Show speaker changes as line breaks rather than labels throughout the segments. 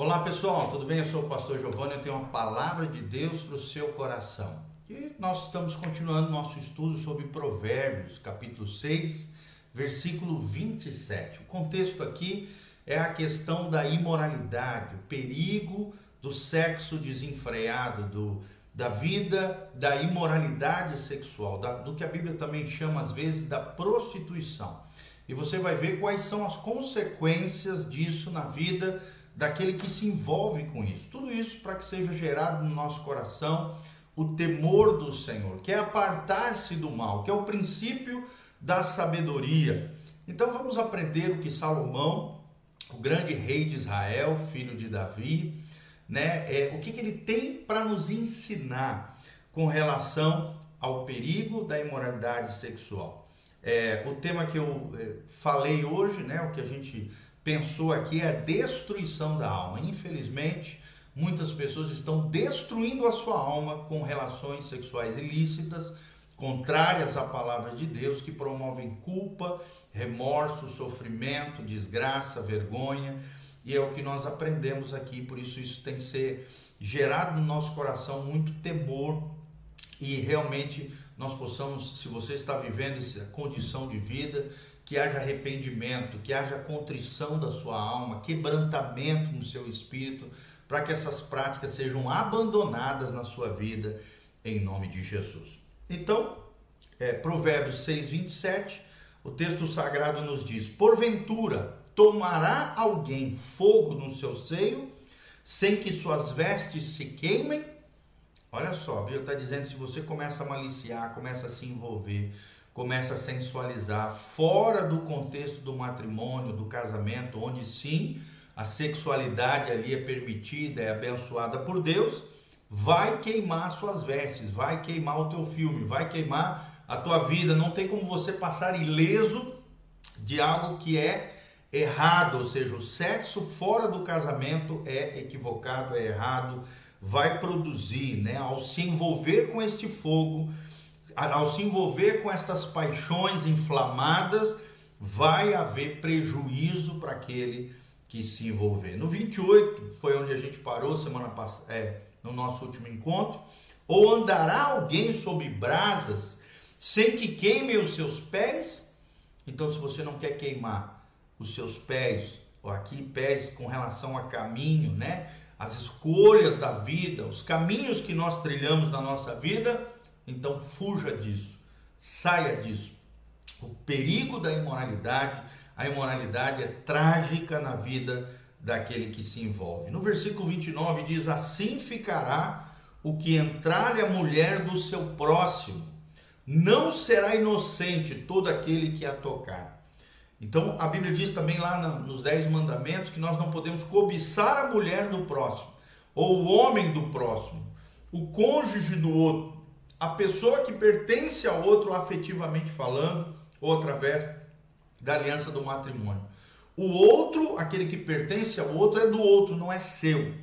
Olá pessoal, tudo bem? Eu sou o pastor Giovanni, eu tenho uma palavra de Deus para o seu coração. E nós estamos continuando nosso estudo sobre Provérbios, capítulo 6, versículo 27. O contexto aqui é a questão da imoralidade, o perigo do sexo desenfreado, do, da vida da imoralidade sexual, da, do que a Bíblia também chama às vezes da prostituição. E você vai ver quais são as consequências disso na vida daquele que se envolve com isso. Tudo isso para que seja gerado no nosso coração o temor do Senhor, que é apartar-se do mal, que é o princípio da sabedoria. Então vamos aprender o que Salomão, o grande rei de Israel, filho de Davi, né, é, o que, que ele tem para nos ensinar com relação ao perigo da imoralidade sexual. É, o tema que eu é, falei hoje, né, o que a gente pensou aqui é a destruição da alma. Infelizmente, muitas pessoas estão destruindo a sua alma com relações sexuais ilícitas, contrárias à palavra de Deus, que promovem culpa, remorso, sofrimento, desgraça, vergonha. E é o que nós aprendemos aqui, por isso isso tem que ser gerado no nosso coração muito temor e realmente nós possamos, se você está vivendo essa condição de vida, que haja arrependimento, que haja contrição da sua alma, quebrantamento no seu espírito, para que essas práticas sejam abandonadas na sua vida, em nome de Jesus. Então, é, Provérbios 6, 27, o texto sagrado nos diz: Porventura tomará alguém fogo no seu seio, sem que suas vestes se queimem? Olha só, a Bíblia está dizendo: se você começa a maliciar, começa a se envolver, começa a sensualizar, fora do contexto do matrimônio, do casamento, onde sim a sexualidade ali é permitida, é abençoada por Deus, vai queimar suas vestes, vai queimar o teu filme, vai queimar a tua vida. Não tem como você passar ileso de algo que é errado, ou seja, o sexo fora do casamento é equivocado, é errado vai produzir, né, ao se envolver com este fogo, ao se envolver com estas paixões inflamadas, vai haver prejuízo para aquele que se envolver. No 28 foi onde a gente parou semana passada, é, no nosso último encontro. Ou andará alguém sobre brasas sem que queime os seus pés? Então, se você não quer queimar os seus pés, ou aqui pés com relação a caminho, né? as escolhas da vida, os caminhos que nós trilhamos na nossa vida, então fuja disso, saia disso. O perigo da imoralidade, a imoralidade é trágica na vida daquele que se envolve. No versículo 29 diz: Assim ficará o que entrar a mulher do seu próximo, não será inocente todo aquele que a tocar. Então a Bíblia diz também lá nos Dez Mandamentos que nós não podemos cobiçar a mulher do próximo, ou o homem do próximo, o cônjuge do outro, a pessoa que pertence ao outro afetivamente falando, ou através da aliança do matrimônio. O outro, aquele que pertence ao outro, é do outro, não é seu.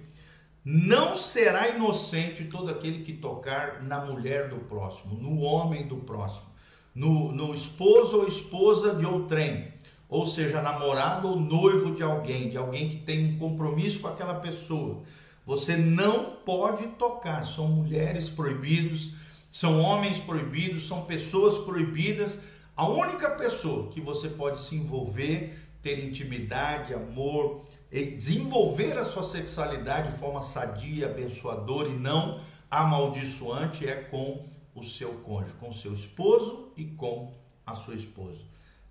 Não será inocente todo aquele que tocar na mulher do próximo, no homem do próximo, no, no esposo ou esposa de outrem ou seja, namorado ou noivo de alguém, de alguém que tem um compromisso com aquela pessoa. Você não pode tocar, são mulheres proibidos, são homens proibidos, são pessoas proibidas. A única pessoa que você pode se envolver, ter intimidade, amor, desenvolver a sua sexualidade de forma sadia, abençoadora e não amaldiçoante é com o seu cônjuge, com seu esposo e com a sua esposa.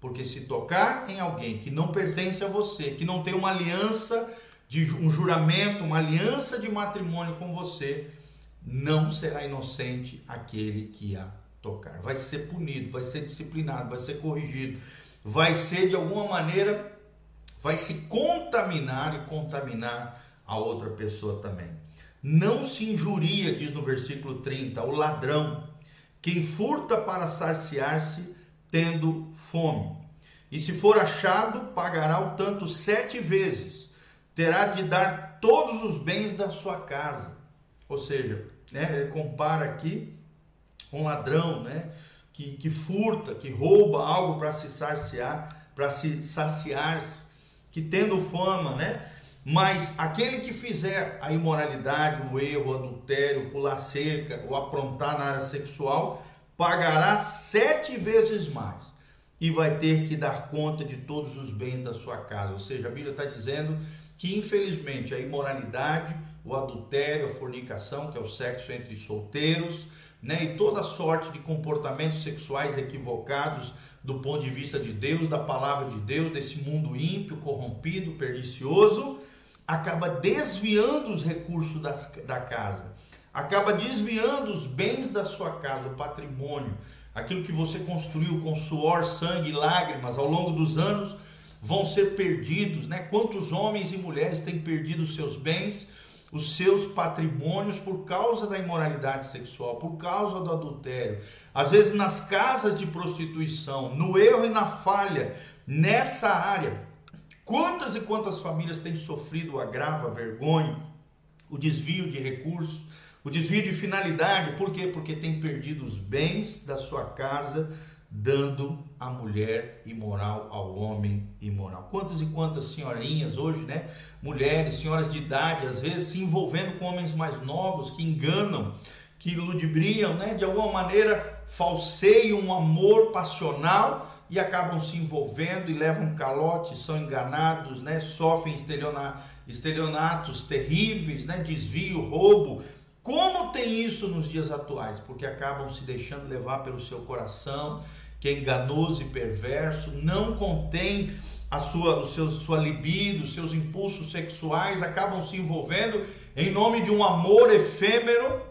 Porque se tocar em alguém que não pertence a você, que não tem uma aliança de um juramento, uma aliança de matrimônio com você, não será inocente aquele que a tocar. Vai ser punido, vai ser disciplinado, vai ser corrigido, vai ser de alguma maneira vai se contaminar e contaminar a outra pessoa também. Não se injuria, diz no versículo 30, o ladrão, quem furta para saciar-se tendo fome. E se for achado, pagará o tanto sete vezes. Terá de dar todos os bens da sua casa. Ou seja, né, ele compara aqui um ladrão, né, que, que furta, que rouba algo para se saciar, para se saciar, que tendo fama, né, Mas aquele que fizer a imoralidade, o erro, o adultério, pular cerca ou aprontar na área sexual, pagará sete vezes mais e vai ter que dar conta de todos os bens da sua casa. Ou seja, a Bíblia está dizendo que infelizmente a imoralidade, o adultério, a fornicação, que é o sexo entre solteiros, né, e toda sorte de comportamentos sexuais equivocados do ponto de vista de Deus, da palavra de Deus, desse mundo ímpio, corrompido, pernicioso, acaba desviando os recursos das, da casa, acaba desviando os bens da sua casa, o patrimônio, aquilo que você construiu com suor, sangue e lágrimas ao longo dos anos, vão ser perdidos, né? Quantos homens e mulheres têm perdido os seus bens, os seus patrimônios por causa da imoralidade sexual, por causa do adultério, às vezes nas casas de prostituição, no erro e na falha, nessa área. Quantas e quantas famílias têm sofrido o agravo, a vergonha, o desvio de recursos, o desvio de finalidade, por quê? Porque tem perdido os bens da sua casa, dando a mulher imoral ao homem imoral. Quantas e quantas senhorinhas hoje, né? Mulheres, senhoras de idade, às vezes se envolvendo com homens mais novos que enganam, que ludibriam, né? De alguma maneira falseiam um amor passional e acabam se envolvendo e levam calote, são enganados, né? sofrem estelionatos terríveis, né? desvio, roubo. Como tem isso nos dias atuais? Porque acabam se deixando levar pelo seu coração, que é enganoso e perverso, não contém a sua, o seu, sua libido, seus impulsos sexuais, acabam se envolvendo em nome de um amor efêmero,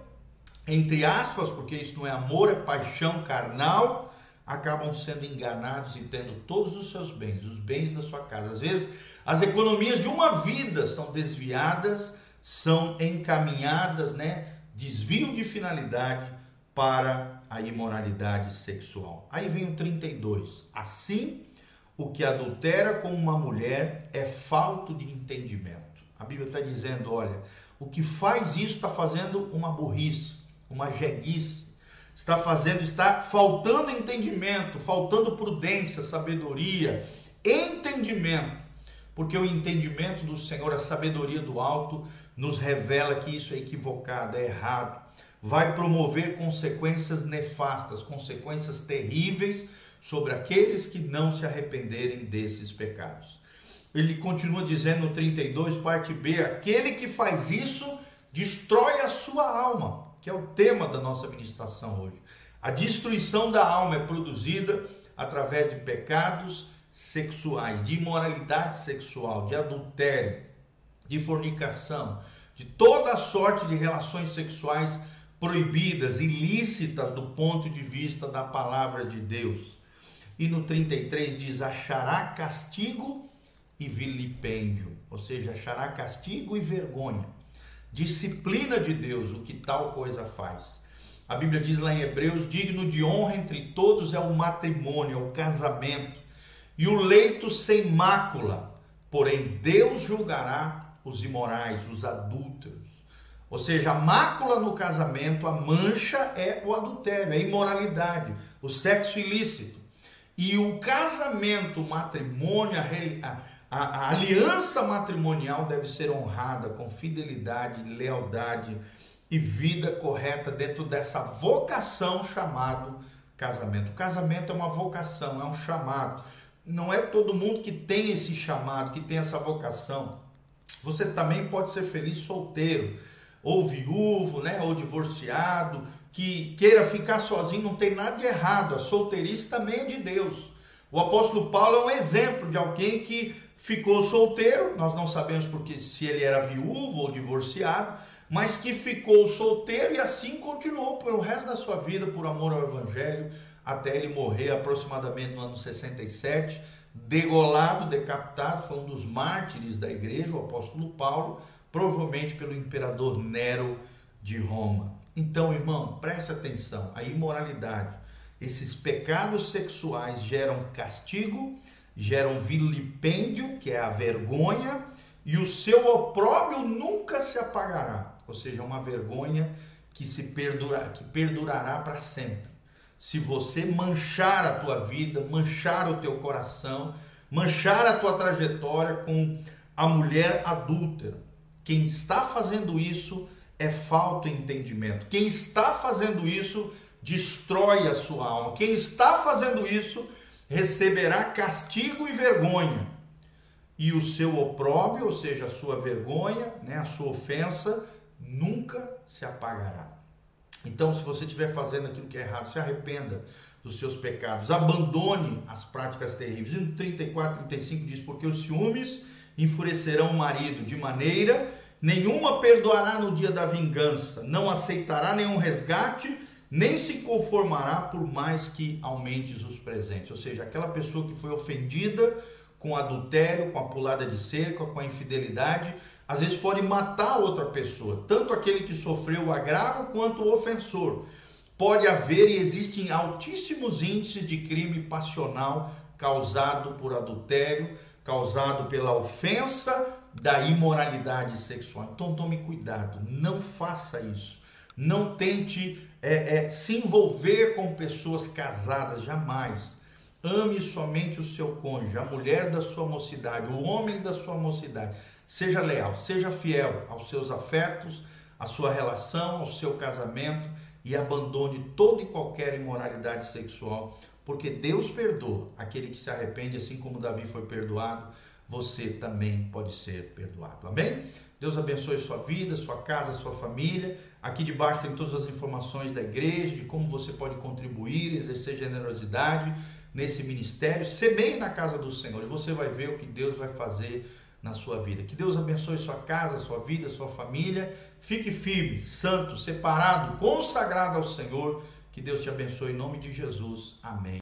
entre aspas, porque isso não é amor, é paixão carnal, acabam sendo enganados e tendo todos os seus bens, os bens da sua casa. Às vezes, as economias de uma vida são desviadas, são encaminhadas, né? Desvio de finalidade para a imoralidade sexual. Aí vem o 32. Assim, o que adultera com uma mulher é falto de entendimento. A Bíblia está dizendo: olha, o que faz isso está fazendo uma burrice, uma jeguice está fazendo, está faltando entendimento, faltando prudência, sabedoria, entendimento. Porque o entendimento do Senhor, a sabedoria do alto, nos revela que isso é equivocado, é errado. Vai promover consequências nefastas, consequências terríveis sobre aqueles que não se arrependerem desses pecados. Ele continua dizendo no 32, parte B: aquele que faz isso destrói a sua alma que é o tema da nossa ministração hoje. A destruição da alma é produzida através de pecados sexuais, de imoralidade sexual, de adultério, de fornicação, de toda sorte de relações sexuais proibidas, ilícitas do ponto de vista da palavra de Deus. E no 33 diz: achará castigo e vilipêndio, ou seja, achará castigo e vergonha disciplina de Deus, o que tal coisa faz. A Bíblia diz lá em Hebreus: digno de honra entre todos é o matrimônio, é o casamento, e o leito sem mácula. Porém, Deus julgará os imorais, os adúlteros. Ou seja, a mácula no casamento, a mancha é o adultério, é a imoralidade, o sexo ilícito. E o casamento, o matrimônio, a, a, a aliança matrimonial deve ser honrada com fidelidade, lealdade e vida correta dentro dessa vocação chamado casamento. O casamento é uma vocação, é um chamado. Não é todo mundo que tem esse chamado, que tem essa vocação. Você também pode ser feliz solteiro, ou viúvo, né, ou divorciado, que queira ficar sozinho, não tem nada de errado. A solteirice também é de Deus. O apóstolo Paulo é um exemplo de alguém que ficou solteiro, nós não sabemos porque se ele era viúvo ou divorciado, mas que ficou solteiro e assim continuou pelo resto da sua vida por amor ao evangelho, até ele morrer aproximadamente no ano 67, degolado, decapitado, foi um dos mártires da igreja, o apóstolo Paulo, provavelmente pelo imperador Nero de Roma. Então, irmão, preste atenção, a imoralidade, esses pecados sexuais geram castigo gera um vilipêndio, que é a vergonha, e o seu opróbrio nunca se apagará. Ou seja, uma vergonha que se perdura, que perdurará para sempre. Se você manchar a tua vida, manchar o teu coração, manchar a tua trajetória com a mulher adúltera. Quem está fazendo isso é falta de entendimento. Quem está fazendo isso destrói a sua alma. Quem está fazendo isso receberá castigo e vergonha. E o seu opróbrio, ou seja, a sua vergonha, né, a sua ofensa, nunca se apagará. Então, se você estiver fazendo aquilo que é errado, se arrependa dos seus pecados, abandone as práticas terríveis. E no 34, 35 diz: Porque os ciúmes enfurecerão o marido de maneira nenhuma perdoará no dia da vingança, não aceitará nenhum resgate, nem se conformará por mais que aumentes os presentes. Ou seja, aquela pessoa que foi ofendida com adultério, com a pulada de cerca, com a infidelidade, às vezes pode matar outra pessoa, tanto aquele que sofreu o agravo quanto o ofensor. Pode haver e existem altíssimos índices de crime passional causado por adultério, causado pela ofensa da imoralidade sexual. Então tome cuidado, não faça isso. Não tente é, é, se envolver com pessoas casadas, jamais. Ame somente o seu cônjuge, a mulher da sua mocidade, o homem da sua mocidade. Seja leal, seja fiel aos seus afetos, à sua relação, ao seu casamento e abandone toda e qualquer imoralidade sexual, porque Deus perdoa aquele que se arrepende, assim como Davi foi perdoado você também pode ser perdoado. Amém? Deus abençoe sua vida, sua casa, sua família. Aqui debaixo tem todas as informações da igreja, de como você pode contribuir, exercer generosidade nesse ministério. Semeie na casa do Senhor e você vai ver o que Deus vai fazer na sua vida. Que Deus abençoe sua casa, sua vida, sua família. Fique firme, santo, separado, consagrado ao Senhor. Que Deus te abençoe em nome de Jesus. Amém.